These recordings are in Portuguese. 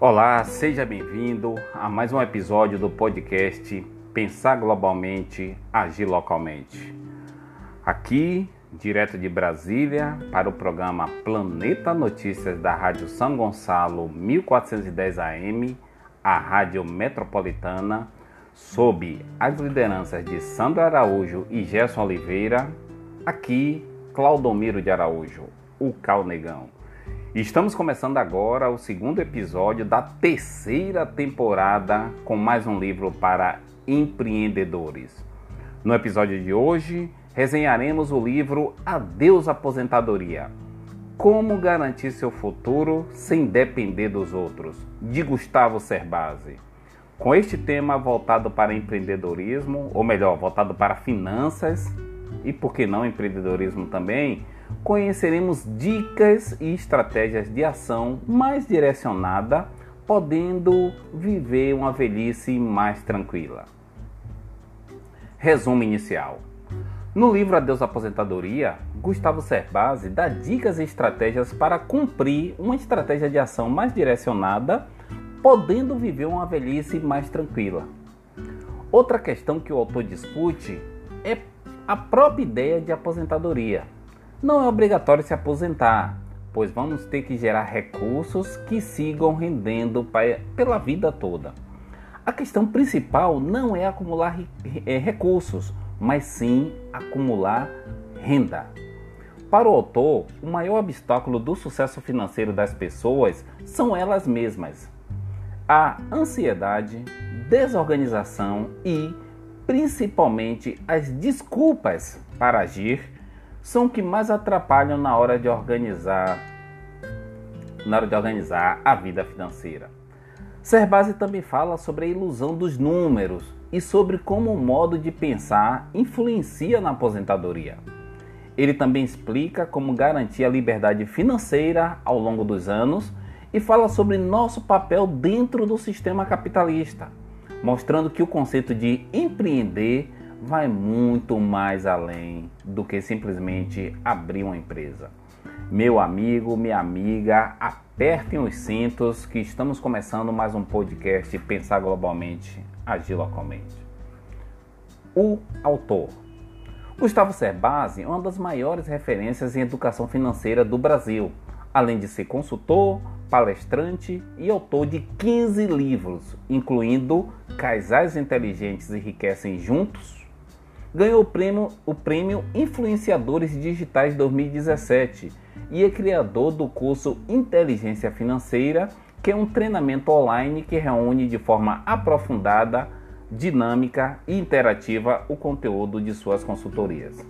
Olá, seja bem-vindo a mais um episódio do podcast Pensar Globalmente, Agir Localmente. Aqui, direto de Brasília, para o programa Planeta Notícias da Rádio São Gonçalo 1410 AM, a Rádio Metropolitana, sob as lideranças de Sandro Araújo e Gerson Oliveira, aqui Claudomiro de Araújo, o Calnegão. Estamos começando agora o segundo episódio da terceira temporada com mais um livro para empreendedores. No episódio de hoje, resenharemos o livro Adeus Aposentadoria. Como garantir seu futuro sem depender dos outros, de Gustavo Cerbasi. Com este tema voltado para empreendedorismo, ou melhor, voltado para finanças e por que não empreendedorismo também, conheceremos dicas e estratégias de ação mais direcionada, podendo viver uma velhice mais tranquila. Resumo inicial. No livro Adeus Aposentadoria, Gustavo Cerbasi dá dicas e estratégias para cumprir uma estratégia de ação mais direcionada, podendo viver uma velhice mais tranquila. Outra questão que o autor discute é a própria ideia de aposentadoria não é obrigatório se aposentar, pois vamos ter que gerar recursos que sigam rendendo pela vida toda. A questão principal não é acumular é, recursos, mas sim acumular renda. Para o autor, o maior obstáculo do sucesso financeiro das pessoas são elas mesmas. A ansiedade, desorganização e, principalmente, as desculpas para agir são o que mais atrapalham na hora de organizar na hora de organizar a vida financeira. Serbasi também fala sobre a ilusão dos números e sobre como o modo de pensar influencia na aposentadoria. Ele também explica como garantir a liberdade financeira ao longo dos anos e fala sobre nosso papel dentro do sistema capitalista, mostrando que o conceito de empreender vai muito mais além do que simplesmente abrir uma empresa. Meu amigo, minha amiga, apertem os cintos que estamos começando mais um podcast Pensar Globalmente, Agir Localmente. O autor. Gustavo Cerbasi é uma das maiores referências em educação financeira do Brasil, além de ser consultor, palestrante e autor de 15 livros, incluindo Casais Inteligentes Enriquecem Juntos, ganhou o prêmio, o prêmio Influenciadores Digitais 2017 e é criador do curso Inteligência Financeira, que é um treinamento online que reúne de forma aprofundada, dinâmica e interativa o conteúdo de suas consultorias.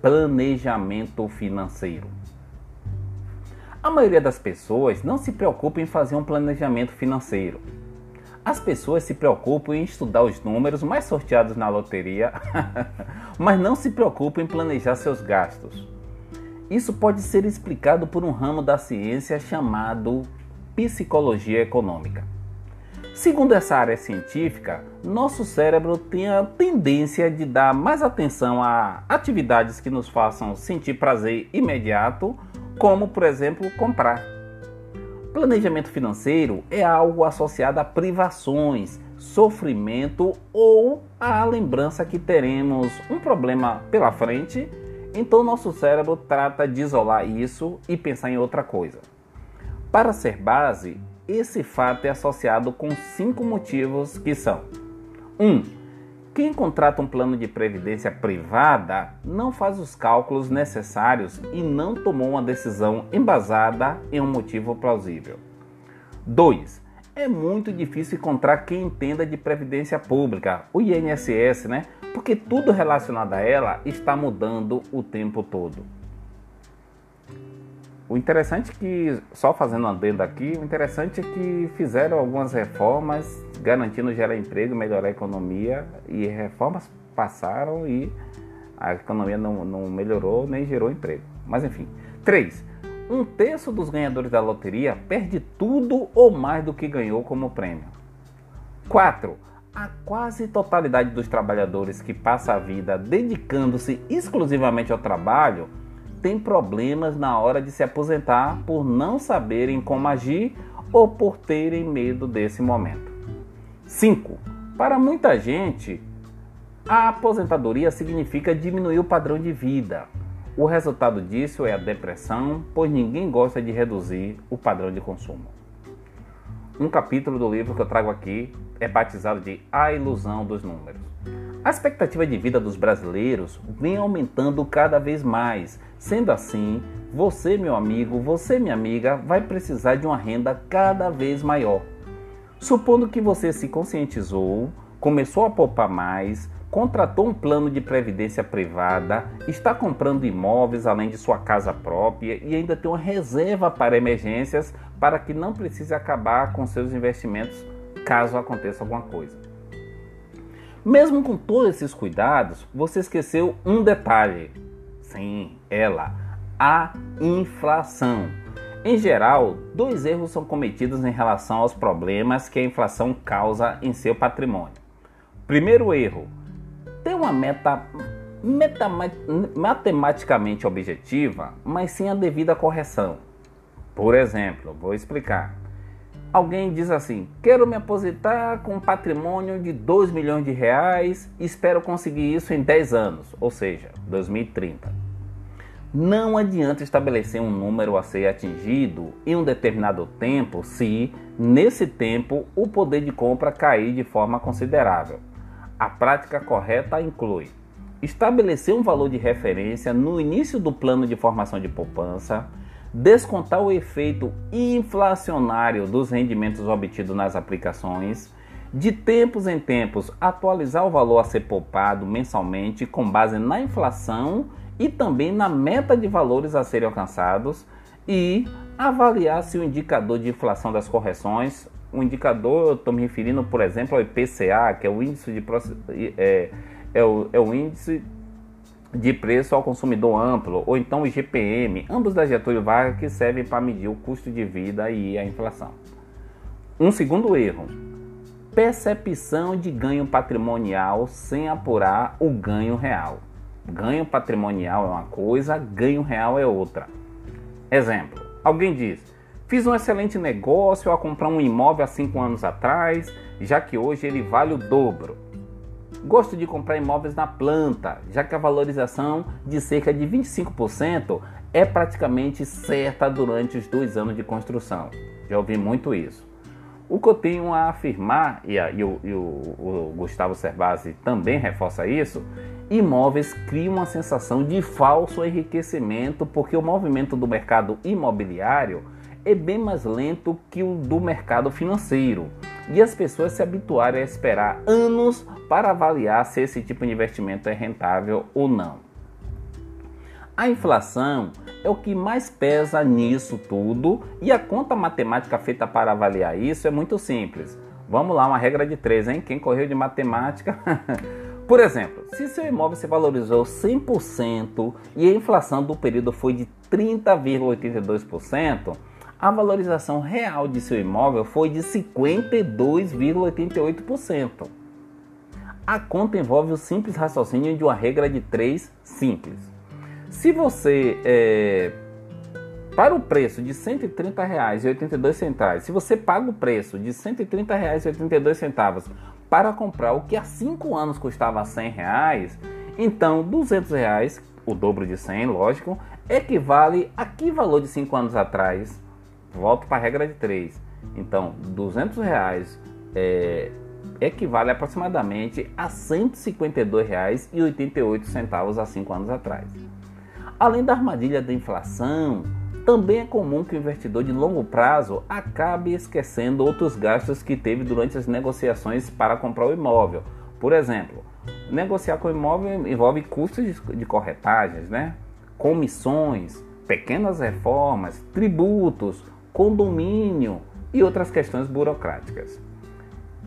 Planejamento financeiro. A maioria das pessoas não se preocupa em fazer um planejamento financeiro as pessoas se preocupam em estudar os números mais sorteados na loteria, mas não se preocupam em planejar seus gastos. Isso pode ser explicado por um ramo da ciência chamado psicologia econômica. Segundo essa área científica, nosso cérebro tem a tendência de dar mais atenção a atividades que nos façam sentir prazer imediato, como, por exemplo, comprar. Planejamento financeiro é algo associado a privações, sofrimento ou a lembrança que teremos um problema pela frente, então nosso cérebro trata de isolar isso e pensar em outra coisa. Para ser base, esse fato é associado com cinco motivos que são: 1. Um, quem contrata um plano de previdência privada não faz os cálculos necessários e não tomou uma decisão embasada em um motivo plausível. 2. É muito difícil encontrar quem entenda de previdência pública, o INSS, né? Porque tudo relacionado a ela está mudando o tempo todo. O interessante é que, só fazendo um adendo aqui, o interessante é que fizeram algumas reformas garantindo gerar emprego, melhorar a economia, e reformas passaram e a economia não, não melhorou nem gerou emprego. Mas enfim. 3. Um terço dos ganhadores da loteria perde tudo ou mais do que ganhou como prêmio. 4. A quase totalidade dos trabalhadores que passa a vida dedicando-se exclusivamente ao trabalho tem problemas na hora de se aposentar por não saberem como agir ou por terem medo desse momento. 5. Para muita gente, a aposentadoria significa diminuir o padrão de vida. O resultado disso é a depressão, pois ninguém gosta de reduzir o padrão de consumo. Um capítulo do livro que eu trago aqui é batizado de A Ilusão dos Números. A expectativa de vida dos brasileiros vem aumentando cada vez mais. Sendo assim, você, meu amigo, você, minha amiga, vai precisar de uma renda cada vez maior. Supondo que você se conscientizou, começou a poupar mais, contratou um plano de previdência privada, está comprando imóveis além de sua casa própria e ainda tem uma reserva para emergências para que não precise acabar com seus investimentos caso aconteça alguma coisa. Mesmo com todos esses cuidados, você esqueceu um detalhe. Sim, ela, a inflação. Em geral, dois erros são cometidos em relação aos problemas que a inflação causa em seu patrimônio. Primeiro erro: ter uma meta matematicamente objetiva, mas sem a devida correção. Por exemplo, vou explicar. Alguém diz assim: quero me aposentar com um patrimônio de 2 milhões de reais, espero conseguir isso em 10 anos, ou seja, 2030. Não adianta estabelecer um número a ser atingido em um determinado tempo se, nesse tempo, o poder de compra cair de forma considerável. A prática correta inclui estabelecer um valor de referência no início do plano de formação de poupança descontar o efeito inflacionário dos rendimentos obtidos nas aplicações, de tempos em tempos atualizar o valor a ser poupado mensalmente com base na inflação e também na meta de valores a serem alcançados e avaliar se o indicador de inflação das correções, o indicador, estou me referindo, por exemplo, ao IPCA, que é o índice de é, é, o, é o índice de preço ao consumidor amplo, ou então o IGPM, ambos da Getúlio Vargas que servem para medir o custo de vida e a inflação. Um segundo erro: percepção de ganho patrimonial sem apurar o ganho real. Ganho patrimonial é uma coisa, ganho real é outra. Exemplo: alguém diz, fiz um excelente negócio ao comprar um imóvel há cinco anos atrás, já que hoje ele vale o dobro. Gosto de comprar imóveis na planta, já que a valorização de cerca de 25% é praticamente certa durante os dois anos de construção. Já ouvi muito isso. O que eu tenho a afirmar, e, a, e, o, e o, o, Gustavo Cerbasi também reforça isso, imóveis criam uma sensação de falso enriquecimento, porque o movimento do mercado imobiliário é bem mais lento que o do mercado financeiro e as pessoas se habituarem a esperar anos para avaliar se esse tipo de investimento é rentável ou não. A inflação é o que mais pesa nisso tudo e a conta matemática feita para avaliar isso é muito simples. Vamos lá, uma regra de três, hein? Quem correu de matemática? Por exemplo, se seu imóvel se valorizou 100% e a inflação do período foi de 30,82%, a valorização real de seu imóvel foi de 52,88%. A conta envolve o simples raciocínio de uma regra de três simples. Se você é, para o preço de R$ 130,82, se você paga o preço de R$ 130,82 para comprar o que há 5 anos custava 100 reais, então 200 reais, o dobro de 100, lógico, equivale a que valor de 5 anos atrás? Volto para a regra de 3. Então, 200 reais é, equivale aproximadamente a R$ 152,88 há 5 anos atrás. Além da armadilha da inflação, também é comum que o investidor de longo prazo acabe esquecendo outros gastos que teve durante as negociações para comprar o imóvel. Por exemplo, negociar com o imóvel envolve custos de corretagens, né? comissões, pequenas reformas, tributos, condomínio e outras questões burocráticas.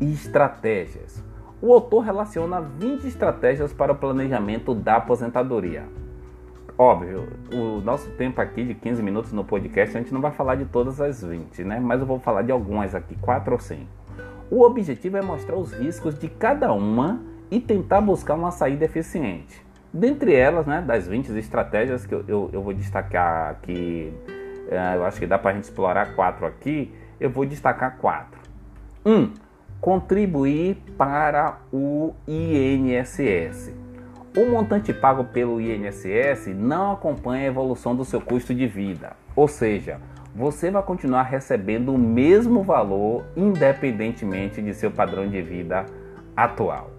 E estratégias. O autor relaciona 20 estratégias para o planejamento da aposentadoria. Óbvio, o nosso tempo aqui de 15 minutos no podcast, a gente não vai falar de todas as 20, né? Mas eu vou falar de algumas aqui, 4 ou 5. O objetivo é mostrar os riscos de cada uma e tentar buscar uma saída eficiente. Dentre elas, né, das 20 estratégias que eu, eu, eu vou destacar aqui eu acho que dá para a gente explorar quatro aqui, eu vou destacar quatro. 1. Um, contribuir para o INSS. O montante pago pelo INSS não acompanha a evolução do seu custo de vida, ou seja, você vai continuar recebendo o mesmo valor independentemente de seu padrão de vida atual.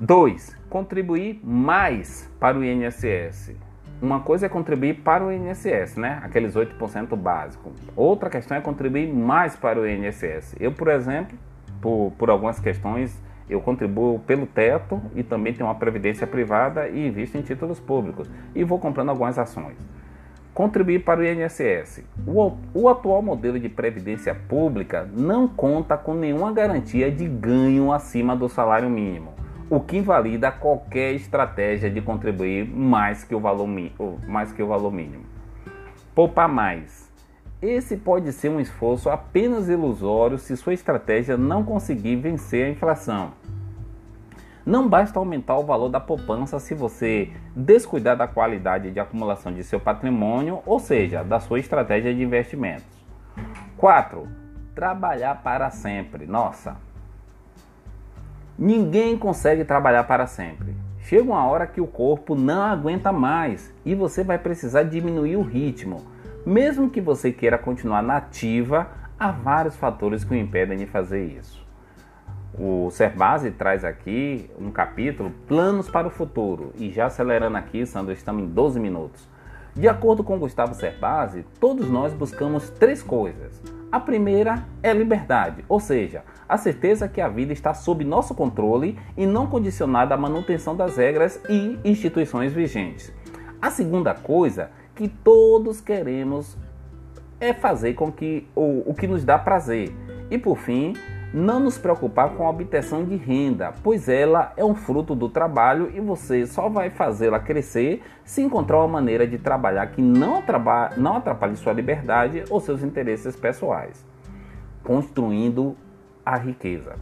2. Contribuir mais para o INSS. Uma coisa é contribuir para o INSS, né? Aqueles 8% básico. Outra questão é contribuir mais para o INSS. Eu, por exemplo, por, por algumas questões, eu contribuo pelo teto e também tenho uma previdência privada e invisto em títulos públicos. E vou comprando algumas ações. Contribuir para o INSS. O, o atual modelo de previdência pública não conta com nenhuma garantia de ganho acima do salário mínimo, o que invalida qualquer estratégia de contribuir mais que o valor, mais que o valor mínimo. Poupar mais. Esse pode ser um esforço apenas ilusório se sua estratégia não conseguir vencer a inflação. Não basta aumentar o valor da poupança se você descuidar da qualidade de acumulação de seu patrimônio, ou seja, da sua estratégia de investimentos. 4. Trabalhar para sempre. Nossa, ninguém consegue trabalhar para sempre. Chega uma hora que o corpo não aguenta mais e você vai precisar diminuir o ritmo. Mesmo que você queira continuar nativa, há vários fatores que o impedem de fazer isso. O Serbase traz aqui um capítulo Planos para o Futuro e já acelerando aqui, Sandro, estamos em 12 minutos. De acordo com Gustavo Cerbasi, todos nós buscamos três coisas. A primeira é liberdade, ou seja, a certeza que a vida está sob nosso controle e não condicionada à manutenção das regras e instituições vigentes. A segunda coisa que todos queremos é fazer com que o, o que nos dá prazer. E por fim, não nos preocupar com a obtenção de renda, pois ela é um fruto do trabalho e você só vai fazê-la crescer se encontrar uma maneira de trabalhar que não, não atrapalhe sua liberdade ou seus interesses pessoais, construindo a riqueza.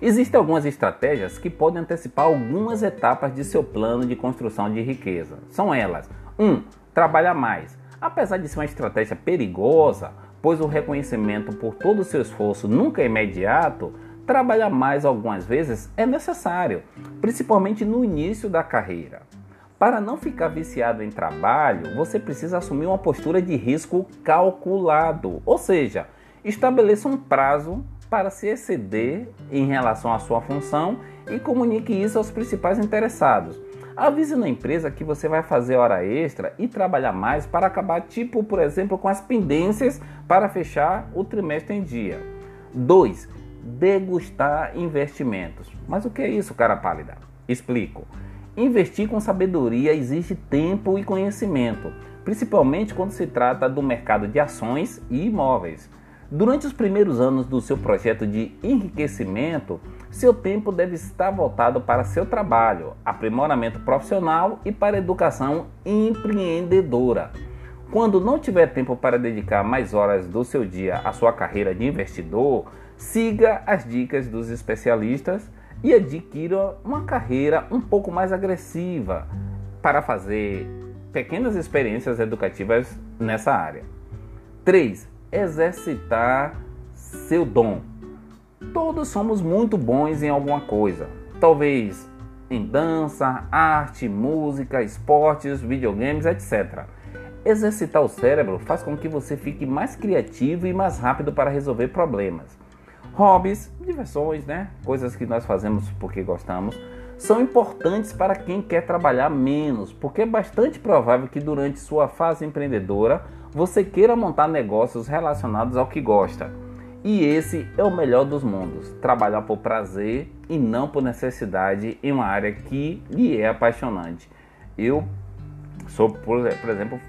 Existem algumas estratégias que podem antecipar algumas etapas de seu plano de construção de riqueza. São elas: 1. Um, trabalhar mais. Apesar de ser uma estratégia perigosa, pois o reconhecimento por todo o seu esforço nunca é imediato, trabalhar mais algumas vezes é necessário, principalmente no início da carreira. Para não ficar viciado em trabalho, você precisa assumir uma postura de risco calculado, ou seja, estabeleça um prazo para se exceder em relação à sua função e comunique isso aos principais interessados. Avise na empresa que você vai fazer hora extra e trabalhar mais para acabar, tipo, por exemplo, com as pendências para fechar o trimestre em dia. 2. Degustar investimentos. Mas o que é isso, cara pálida? Explico. Investir com sabedoria exige tempo e conhecimento, principalmente quando se trata do mercado de ações e imóveis. Durante os primeiros anos do seu projeto de enriquecimento, seu tempo deve estar voltado para seu trabalho, aprimoramento profissional e para educação empreendedora. Quando não tiver tempo para dedicar mais horas do seu dia à sua carreira de investidor, siga as dicas dos especialistas e adquira uma carreira um pouco mais agressiva para fazer pequenas experiências educativas nessa área. 3. Exercitar seu dom. Todos somos muito bons em alguma coisa. Talvez em dança, arte, música, esportes, videogames, etc. Exercitar o cérebro faz com que você fique mais criativo e mais rápido para resolver problemas. Hobbies, diversões, né? Coisas que nós fazemos porque gostamos, são importantes para quem quer trabalhar menos, porque é bastante provável que durante sua fase empreendedora você queira montar negócios relacionados ao que gosta. E esse é o melhor dos mundos: trabalhar por prazer e não por necessidade em uma área que lhe é apaixonante. Eu sou, por, exemplo,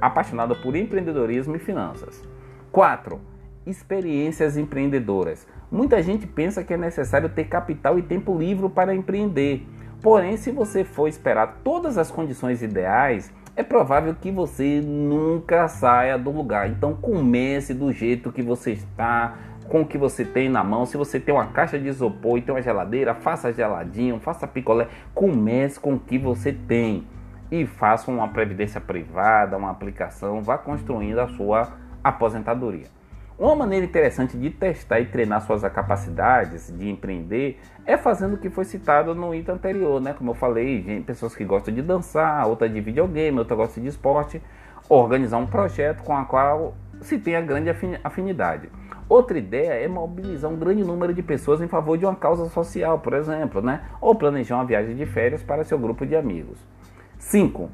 apaixonado por empreendedorismo e finanças. 4. Experiências empreendedoras. Muita gente pensa que é necessário ter capital e tempo livre para empreender. Porém, se você for esperar todas as condições ideais, é provável que você nunca saia do lugar. Então comece do jeito que você está, com o que você tem na mão. Se você tem uma caixa de isopor e tem uma geladeira, faça geladinho, faça picolé. Comece com o que você tem e faça uma previdência privada, uma aplicação, vá construindo a sua aposentadoria. Uma maneira interessante de testar e treinar suas capacidades de empreender é fazendo o que foi citado no item anterior, né? Como eu falei, pessoas que gostam de dançar, outra de videogame, outra gosta de esporte, organizar um projeto com a qual se tenha grande afinidade. Outra ideia é mobilizar um grande número de pessoas em favor de uma causa social, por exemplo, né? ou planejar uma viagem de férias para seu grupo de amigos. 5.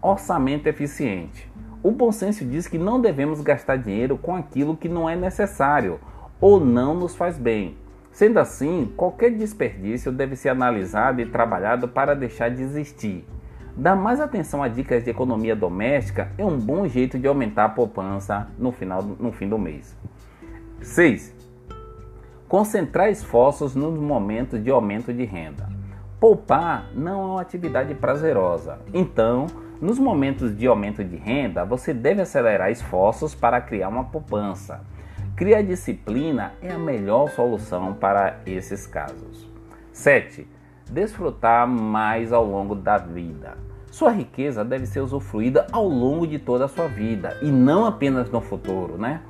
Orçamento eficiente. O bom senso diz que não devemos gastar dinheiro com aquilo que não é necessário ou não nos faz bem. Sendo assim, qualquer desperdício deve ser analisado e trabalhado para deixar de existir. Dar mais atenção a dicas de economia doméstica é um bom jeito de aumentar a poupança no, final, no fim do mês. 6. Concentrar esforços nos momentos de aumento de renda. Poupar não é uma atividade prazerosa. Então, nos momentos de aumento de renda, você deve acelerar esforços para criar uma poupança. Criar disciplina é a melhor solução para esses casos. 7. Desfrutar mais ao longo da vida. Sua riqueza deve ser usufruída ao longo de toda a sua vida e não apenas no futuro, né?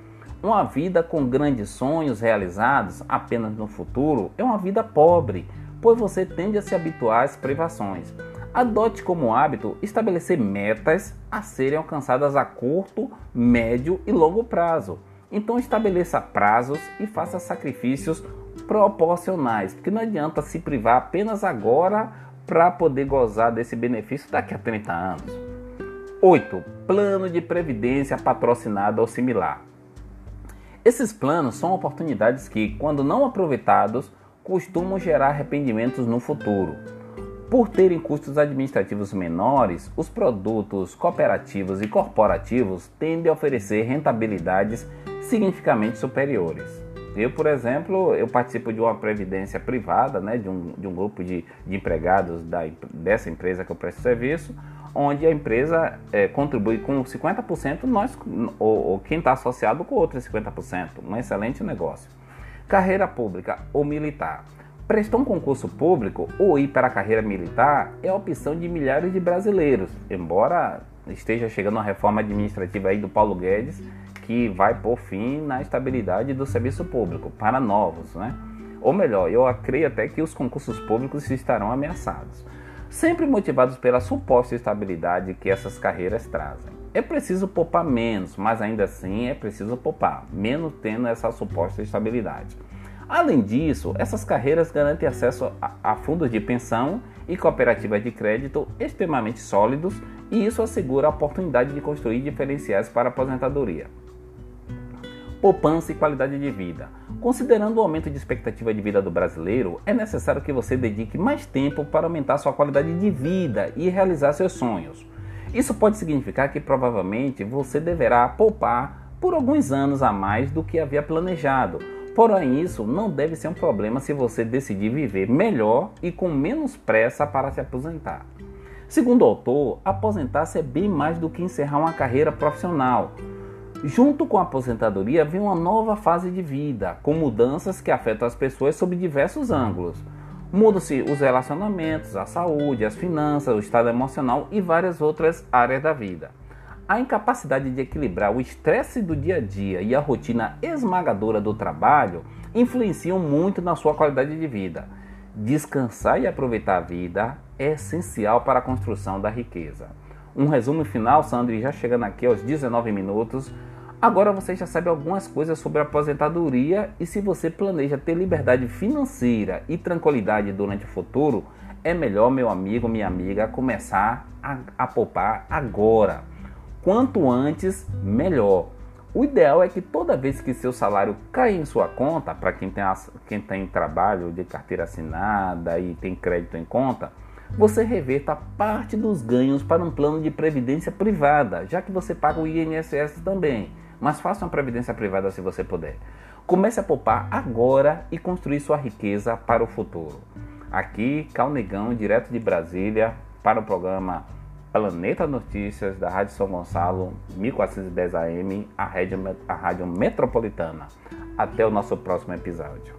Uma vida com grandes sonhos realizados apenas no futuro é uma vida pobre, pois você tende a se habituar às privações. Adote como hábito estabelecer metas a serem alcançadas a curto, médio e longo prazo. Então estabeleça prazos e faça sacrifícios proporcionais, porque não adianta se privar apenas agora para poder gozar desse benefício daqui a 30 anos. 8. Plano de previdência patrocinado ou similar. Esses planos são oportunidades que, quando não aproveitados, costumam gerar arrependimentos no futuro. Por terem custos administrativos menores, os produtos cooperativos e corporativos tendem a oferecer rentabilidades significativamente superiores. Eu, por exemplo, eu participo de uma previdência privada, né, de, um, de um grupo de, de empregados da, dessa empresa que eu presto serviço, onde a empresa é, contribui com 50%, nós, ou, ou quem está associado com outros 50%. Um excelente negócio. Carreira pública ou militar. Prestar um concurso público ou ir para a carreira militar é a opção de milhares de brasileiros, embora esteja chegando uma reforma administrativa aí do Paulo Guedes que vai por fim na estabilidade do serviço público para novos, né? Ou melhor, eu creio até que os concursos públicos estarão ameaçados, sempre motivados pela suposta estabilidade que essas carreiras trazem. É preciso poupar menos, mas ainda assim é preciso poupar, menos tendo essa suposta estabilidade. Além disso, essas carreiras garantem acesso a, fundos de pensão e cooperativas de crédito extremamente sólidos e isso assegura a oportunidade de construir diferenciais para a aposentadoria poupança e qualidade de vida. Considerando o aumento de expectativa de vida do brasileiro, é necessário que você dedique mais tempo para aumentar sua qualidade de vida e realizar seus sonhos. Isso pode significar que provavelmente você deverá poupar por alguns anos a mais do que havia planejado. Porém, isso não deve ser um problema se você decidir viver melhor e com menos pressa para se aposentar. Segundo o autor, aposentar-se é bem mais do que encerrar uma carreira profissional. Junto com a aposentadoria vem uma nova fase de vida, com mudanças que afetam as pessoas sob diversos ângulos. Mudam-se os relacionamentos, a saúde, as finanças, o estado emocional e várias outras áreas da vida. A incapacidade de equilibrar o estresse do dia a dia e a rotina esmagadora do trabalho influenciam muito na sua qualidade de vida. Descansar e aproveitar a vida é essencial para a construção da riqueza. Um resumo final, Sandri, já chegando aqui aos 19 minutos. Agora você já sabe algumas coisas sobre a aposentadoria e se você planeja ter liberdade financeira e tranquilidade durante o futuro, é melhor, meu amigo, minha amiga, começar a, a poupar agora. Quanto antes, melhor. O ideal é que toda vez que seu salário cai em sua conta, para quem tem, quem tem trabalho de carteira assinada e tem crédito em conta, você reverta parte dos ganhos para um plano de previdência privada, já que você paga o INSS também. Mas faça uma previdência privada se você puder. Comece a poupar agora e construir sua riqueza para o futuro. Aqui, Calnegão, direto de Brasília, para o programa Planeta Notícias da Rádio São Gonçalo, 1410 AM, a rádio, a rádio metropolitana. Até o nosso próximo episódio.